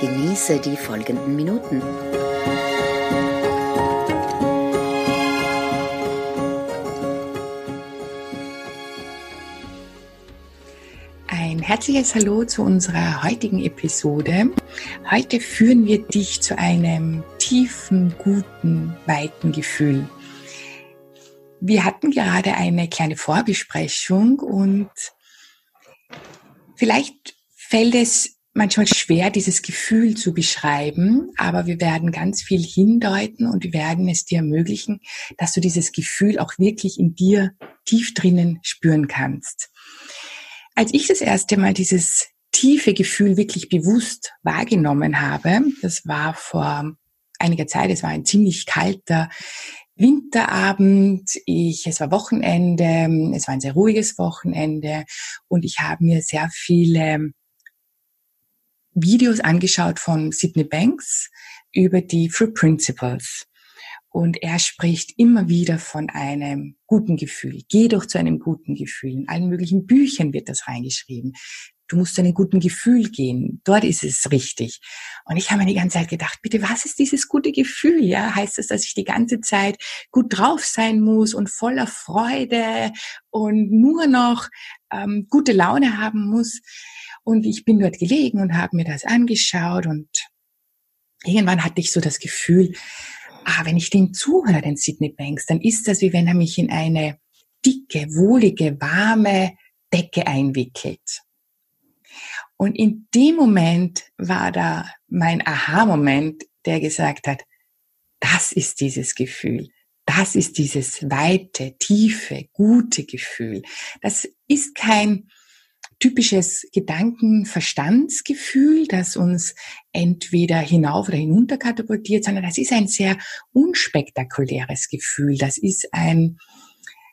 Genieße die folgenden Minuten. Ein herzliches Hallo zu unserer heutigen Episode. Heute führen wir dich zu einem tiefen, guten, weiten Gefühl. Wir hatten gerade eine kleine Vorbesprechung und vielleicht fällt es manchmal schwer, dieses Gefühl zu beschreiben, aber wir werden ganz viel hindeuten und wir werden es dir ermöglichen, dass du dieses Gefühl auch wirklich in dir tief drinnen spüren kannst. Als ich das erste Mal dieses tiefe Gefühl wirklich bewusst wahrgenommen habe, das war vor einiger Zeit, es war ein ziemlich kalter Winterabend, ich, es war Wochenende, es war ein sehr ruhiges Wochenende und ich habe mir sehr viele Videos angeschaut von Sidney Banks über die Fruit Principles. Und er spricht immer wieder von einem guten Gefühl. Geh doch zu einem guten Gefühl. In allen möglichen Büchern wird das reingeschrieben. Du musst zu einem guten Gefühl gehen. Dort ist es richtig. Und ich habe mir die ganze Zeit gedacht, bitte, was ist dieses gute Gefühl? Ja, heißt das, dass ich die ganze Zeit gut drauf sein muss und voller Freude und nur noch ähm, gute Laune haben muss? Und ich bin dort gelegen und habe mir das angeschaut und irgendwann hatte ich so das Gefühl, ah, wenn ich den zuhöre, den Sidney Banks, dann ist das wie wenn er mich in eine dicke, wohlige, warme Decke einwickelt. Und in dem Moment war da mein Aha-Moment, der gesagt hat, das ist dieses Gefühl. Das ist dieses weite, tiefe, gute Gefühl. Das ist kein typisches Gedankenverstandsgefühl, das uns entweder hinauf oder hinunter katapultiert, sondern das ist ein sehr unspektakuläres Gefühl. Das ist ein,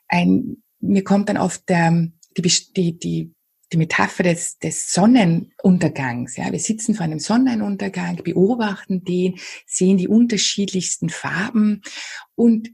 ein mir kommt dann oft der, die, die, die, Metapher des, des Sonnenuntergangs. Ja, wir sitzen vor einem Sonnenuntergang, beobachten den, sehen die unterschiedlichsten Farben und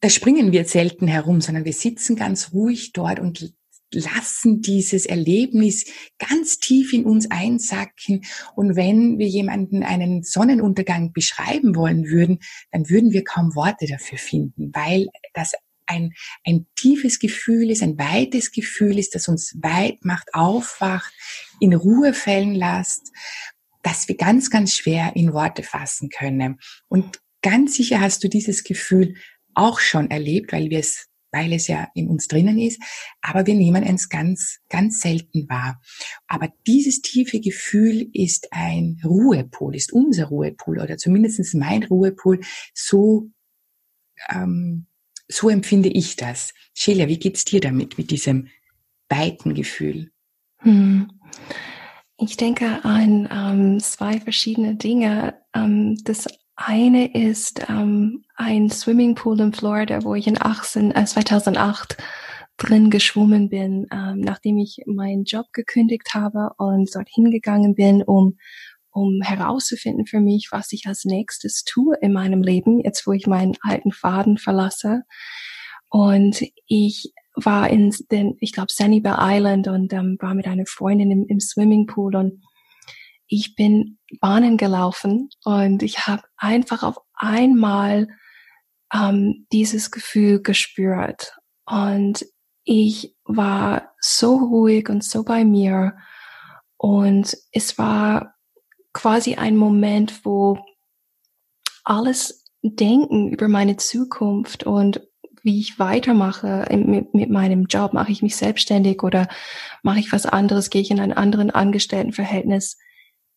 da springen wir selten herum, sondern wir sitzen ganz ruhig dort und lassen dieses Erlebnis ganz tief in uns einsacken. Und wenn wir jemanden einen Sonnenuntergang beschreiben wollen würden, dann würden wir kaum Worte dafür finden, weil das ein, ein tiefes Gefühl ist, ein weites Gefühl ist, das uns weit macht, aufwacht, in Ruhe fällen lässt, dass wir ganz, ganz schwer in Worte fassen können. Und ganz sicher hast du dieses Gefühl auch schon erlebt, weil wir es weil es ja in uns drinnen ist, aber wir nehmen es ganz, ganz selten wahr. Aber dieses tiefe Gefühl ist ein Ruhepol, ist unser Ruhepol oder zumindest mein Ruhepol. So, ähm, so empfinde ich das. Sheila, wie geht's dir damit, mit diesem weiten Gefühl? Hm. Ich denke an ähm, zwei verschiedene Dinge. Ähm, das eine ist ähm, ein Swimmingpool in Florida, wo ich in 18, äh, 2008 drin geschwommen bin, ähm, nachdem ich meinen Job gekündigt habe und dorthin gegangen bin, um um herauszufinden für mich, was ich als nächstes tue in meinem Leben, jetzt wo ich meinen alten Faden verlasse. Und ich war in den, ich glaube, Bay Island und ähm, war mit einer Freundin im, im Swimmingpool und ich bin Bahnen gelaufen und ich habe einfach auf einmal ähm, dieses Gefühl gespürt. Und ich war so ruhig und so bei mir. Und es war quasi ein Moment, wo alles Denken über meine Zukunft und wie ich weitermache mit, mit meinem Job, mache ich mich selbstständig oder mache ich was anderes, gehe ich in einen anderen Angestelltenverhältnis,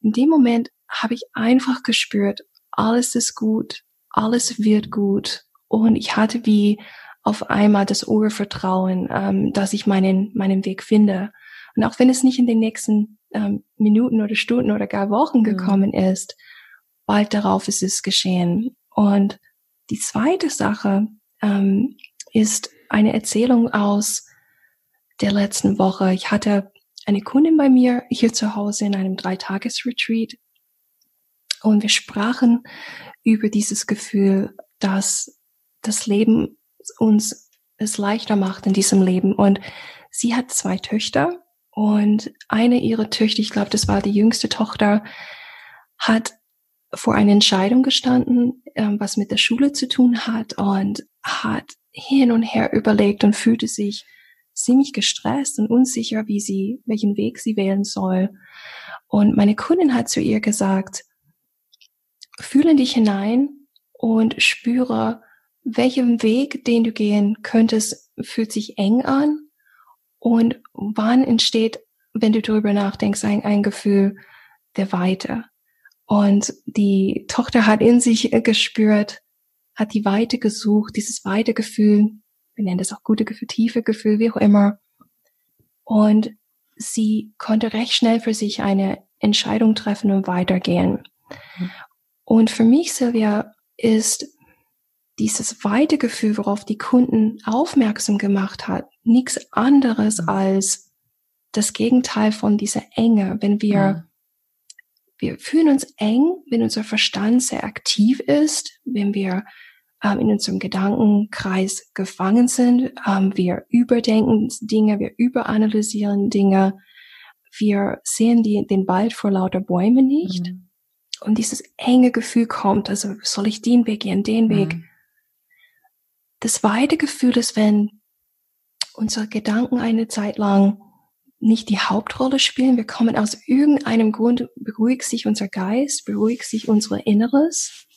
in dem Moment habe ich einfach gespürt, alles ist gut, alles wird gut. Und ich hatte wie auf einmal das Urvertrauen, ähm, dass ich meinen, meinen Weg finde. Und auch wenn es nicht in den nächsten ähm, Minuten oder Stunden oder gar Wochen gekommen mhm. ist, bald darauf ist es geschehen. Und die zweite Sache ähm, ist eine Erzählung aus der letzten Woche. Ich hatte eine Kundin bei mir hier zu Hause in einem Dreitages-Retreat und wir sprachen über dieses Gefühl, dass das Leben uns es leichter macht in diesem Leben. Und sie hat zwei Töchter und eine ihrer Töchter, ich glaube, das war die jüngste Tochter, hat vor einer Entscheidung gestanden, ähm, was mit der Schule zu tun hat und hat hin und her überlegt und fühlte sich ziemlich gestresst und unsicher, wie sie, welchen Weg sie wählen soll. Und meine Kundin hat zu ihr gesagt, fühle dich hinein und spüre, welchen Weg, den du gehen könntest, fühlt sich eng an und wann entsteht, wenn du darüber nachdenkst, ein, ein Gefühl der Weite. Und die Tochter hat in sich gespürt, hat die Weite gesucht, dieses weite Gefühl, wir nennen das auch gute Gefühl, tiefe Gefühl, wie auch immer. Und sie konnte recht schnell für sich eine Entscheidung treffen und weitergehen. Mhm. Und für mich, Silvia, ist dieses weite Gefühl, worauf die Kunden aufmerksam gemacht hat, nichts anderes mhm. als das Gegenteil von dieser Enge. Wenn wir, mhm. wir fühlen uns eng, wenn unser Verstand sehr aktiv ist, wenn wir ähm, in unserem Gedankenkreis gefangen sind. Ähm, wir überdenken Dinge, wir überanalysieren Dinge. Wir sehen die, den Wald vor lauter Bäumen nicht. Mhm. Und dieses enge Gefühl kommt, also soll ich den Weg gehen, den mhm. Weg. Das weite Gefühl ist, wenn unsere Gedanken eine Zeit lang nicht die Hauptrolle spielen. Wir kommen aus irgendeinem Grund, beruhigt sich unser Geist, beruhigt sich unser Inneres.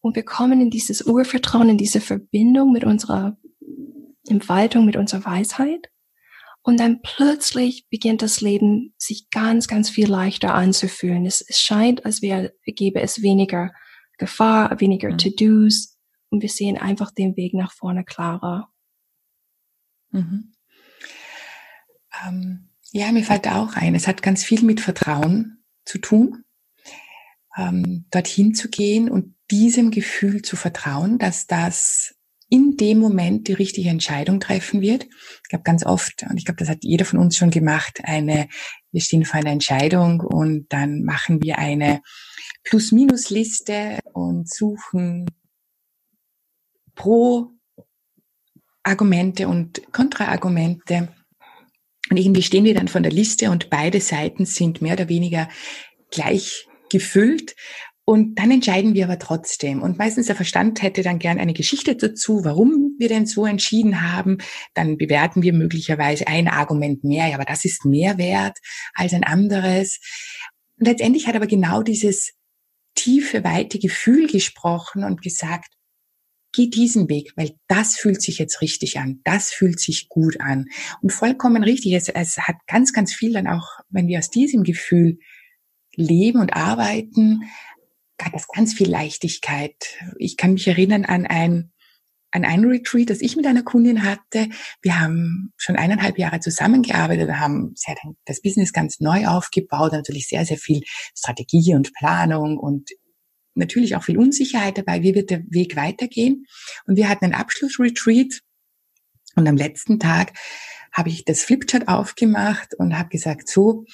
Und wir kommen in dieses Urvertrauen, in diese Verbindung mit unserer Entfaltung, mit unserer Weisheit. Und dann plötzlich beginnt das Leben sich ganz, ganz viel leichter anzufühlen. Es, es scheint, als wäre, gäbe es weniger Gefahr, weniger mhm. To-Dos. Und wir sehen einfach den Weg nach vorne klarer. Mhm. Ähm, ja, mir fällt auch ein, es hat ganz viel mit Vertrauen zu tun, ähm, dorthin zu gehen und diesem Gefühl zu vertrauen, dass das in dem Moment die richtige Entscheidung treffen wird. Ich glaube ganz oft, und ich glaube, das hat jeder von uns schon gemacht, eine, wir stehen vor einer Entscheidung und dann machen wir eine Plus-Minus-Liste und suchen pro Argumente und Kontraargumente. Und irgendwie stehen wir dann von der Liste und beide Seiten sind mehr oder weniger gleich gefüllt. Und dann entscheiden wir aber trotzdem. Und meistens der Verstand hätte dann gern eine Geschichte dazu, warum wir denn so entschieden haben. Dann bewerten wir möglicherweise ein Argument mehr, ja, aber das ist mehr wert als ein anderes. Und letztendlich hat aber genau dieses tiefe, weite Gefühl gesprochen und gesagt, geh diesen Weg, weil das fühlt sich jetzt richtig an, das fühlt sich gut an. Und vollkommen richtig, es, es hat ganz, ganz viel dann auch, wenn wir aus diesem Gefühl leben und arbeiten, hat das ganz viel Leichtigkeit. Ich kann mich erinnern an ein an ein Retreat, das ich mit einer Kundin hatte. Wir haben schon eineinhalb Jahre zusammengearbeitet, haben das Business ganz neu aufgebaut, natürlich sehr, sehr viel Strategie und Planung und natürlich auch viel Unsicherheit dabei, wie wird der Weg weitergehen. Und wir hatten einen Abschlussretreat und am letzten Tag habe ich das Flipchart aufgemacht und habe gesagt, so,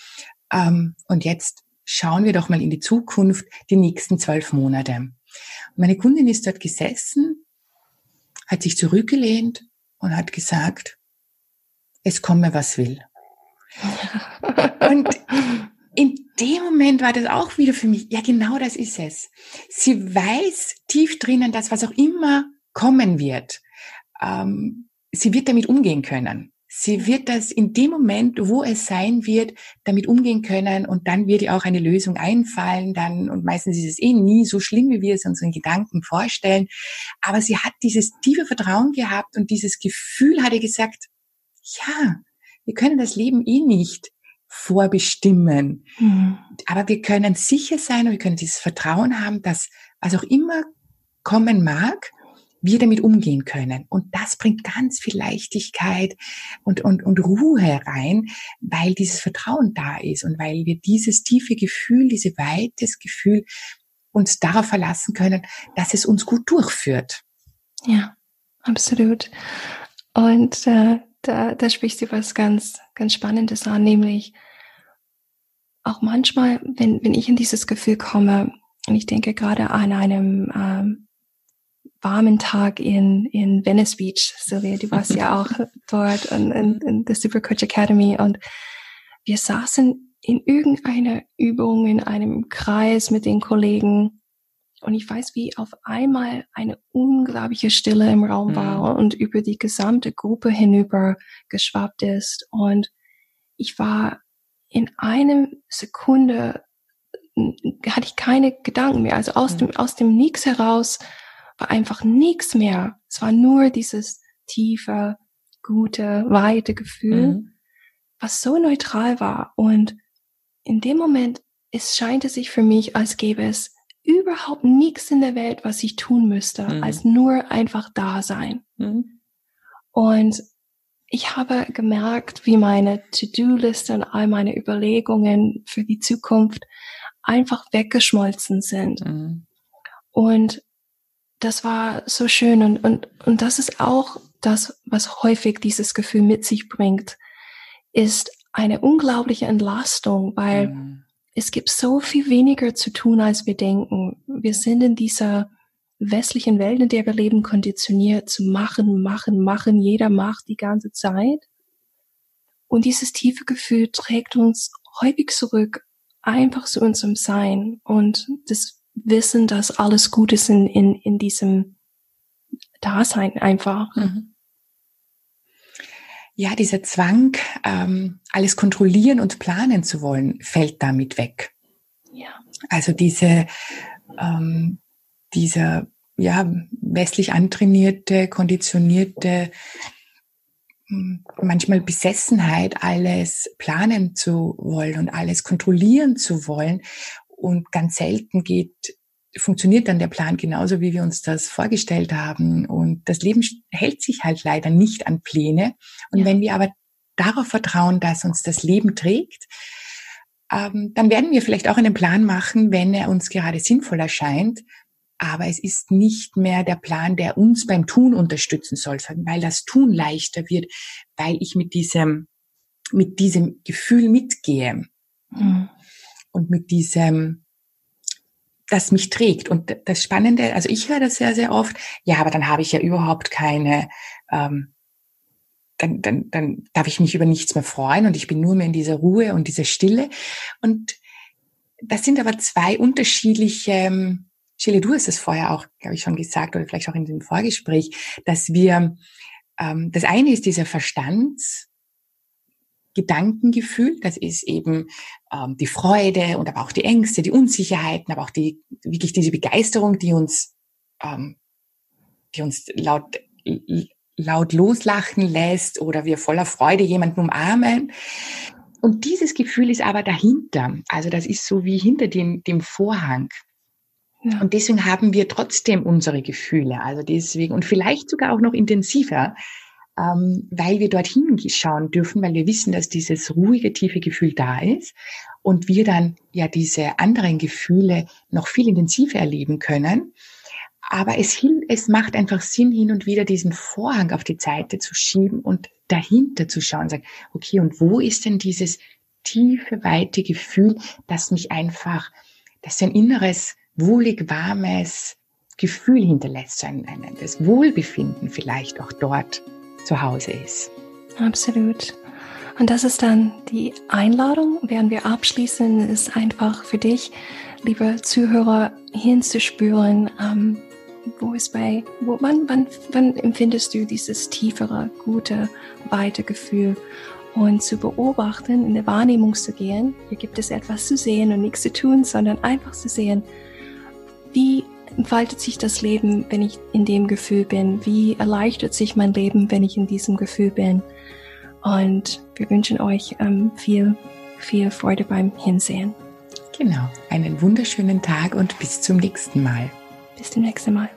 ähm, und jetzt schauen wir doch mal in die Zukunft, die nächsten zwölf Monate. Meine Kundin ist dort gesessen, hat sich zurückgelehnt und hat gesagt, es komme, was will. und in dem Moment war das auch wieder für mich, ja genau das ist es. Sie weiß tief drinnen, dass was auch immer kommen wird, ähm, sie wird damit umgehen können. Sie wird das in dem Moment, wo es sein wird, damit umgehen können und dann wird ihr auch eine Lösung einfallen dann und meistens ist es eh nie so schlimm, wie wir es uns in Gedanken vorstellen. Aber sie hat dieses tiefe Vertrauen gehabt und dieses Gefühl hatte gesagt, ja, wir können das Leben eh nicht vorbestimmen. Mhm. Aber wir können sicher sein und wir können dieses Vertrauen haben, dass was auch immer kommen mag, wir damit umgehen können. Und das bringt ganz viel Leichtigkeit und, und, und Ruhe rein, weil dieses Vertrauen da ist und weil wir dieses tiefe Gefühl, diese weites Gefühl uns darauf verlassen können, dass es uns gut durchführt. Ja, absolut. Und äh, da, da sprichst du was ganz, ganz Spannendes an, nämlich auch manchmal, wenn, wenn ich in dieses Gefühl komme, und ich denke gerade an einem ähm, warmen Tag in, in Venice Beach, Sylvia, du warst ja auch dort in, in, in der Super Coach Academy und wir saßen in irgendeiner Übung in einem Kreis mit den Kollegen und ich weiß, wie auf einmal eine unglaubliche Stille im Raum war mhm. und über die gesamte Gruppe hinüber geschwappt ist. Und ich war in einem Sekunde, hatte ich keine Gedanken mehr. Also aus mhm. dem, aus dem Nix heraus war einfach nichts mehr. Es war nur dieses tiefe, gute, weite Gefühl, mhm. was so neutral war. Und in dem Moment, es scheinte sich für mich, als gäbe es überhaupt nichts in der Welt, was ich tun müsste, mhm. als nur einfach da sein. Mhm. Und ich habe gemerkt, wie meine To-Do-Liste und all meine Überlegungen für die Zukunft einfach weggeschmolzen sind. Mhm. Und das war so schön und, und, und das ist auch das, was häufig dieses Gefühl mit sich bringt, ist eine unglaubliche Entlastung, weil mhm es gibt so viel weniger zu tun, als wir denken. Wir sind in dieser westlichen Welt, in der wir leben, konditioniert zu machen, machen, machen. Jeder macht die ganze Zeit. Und dieses tiefe Gefühl trägt uns häufig zurück, einfach zu unserem Sein und das Wissen, dass alles gut ist in, in, in diesem Dasein einfach. Mhm ja, dieser Zwang, ähm, alles kontrollieren und planen zu wollen, fällt damit weg. Ja. Also diese, ähm, dieser ja, westlich antrainierte, konditionierte, hm, manchmal Besessenheit, alles planen zu wollen und alles kontrollieren zu wollen. Und ganz selten geht funktioniert dann der Plan genauso, wie wir uns das vorgestellt haben. Und das Leben hält sich halt leider nicht an Pläne. Und ja. wenn wir aber darauf vertrauen, dass uns das Leben trägt, ähm, dann werden wir vielleicht auch einen Plan machen, wenn er uns gerade sinnvoll erscheint. Aber es ist nicht mehr der Plan, der uns beim Tun unterstützen soll, weil das Tun leichter wird, weil ich mit diesem, mit diesem Gefühl mitgehe. Mhm. Und mit diesem, das mich trägt. Und das Spannende, also ich höre das sehr, sehr oft, ja, aber dann habe ich ja überhaupt keine, ähm, dann, dann, dann darf ich mich über nichts mehr freuen und ich bin nur mehr in dieser Ruhe und dieser Stille. Und das sind aber zwei unterschiedliche, ähm, Schille, du hast es vorher auch, glaube ich, schon gesagt oder vielleicht auch in dem Vorgespräch, dass wir, ähm, das eine ist dieser Verstands, Gedankengefühl. Das ist eben ähm, die Freude und aber auch die Ängste, die Unsicherheiten, aber auch die wirklich diese Begeisterung, die uns, ähm, die uns laut laut loslachen lässt oder wir voller Freude jemanden umarmen. Und dieses Gefühl ist aber dahinter. Also das ist so wie hinter dem, dem Vorhang. Ja. Und deswegen haben wir trotzdem unsere Gefühle. Also deswegen und vielleicht sogar auch noch intensiver, ähm, weil wir dorthin schauen dürfen, weil wir wissen, dass dieses ruhige, tiefe Gefühl da ist und wir dann ja diese anderen Gefühle noch viel intensiver erleben können. Aber es, es macht einfach Sinn, hin und wieder diesen Vorhang auf die Seite zu schieben und dahinter zu schauen, sagen, okay, und wo ist denn dieses tiefe, weite Gefühl, das mich einfach, das ein inneres, wohlig, warmes Gefühl hinterlässt, ein, ein, das Wohlbefinden vielleicht auch dort zu Hause ist. Absolut. Und das ist dann die Einladung, während wir abschließen, ist einfach für dich, liebe Zuhörer, hinzuspüren, ähm, wo ist bei, wo, wann, wann, wann empfindest du dieses tiefere, gute, weite Gefühl? Und zu beobachten, in der Wahrnehmung zu gehen. Hier gibt es etwas zu sehen und nichts zu tun, sondern einfach zu sehen, wie entfaltet sich das Leben, wenn ich in dem Gefühl bin? Wie erleichtert sich mein Leben, wenn ich in diesem Gefühl bin? Und wir wünschen euch ähm, viel, viel Freude beim Hinsehen. Genau, einen wunderschönen Tag und bis zum nächsten Mal. Bis zum nächsten Mal.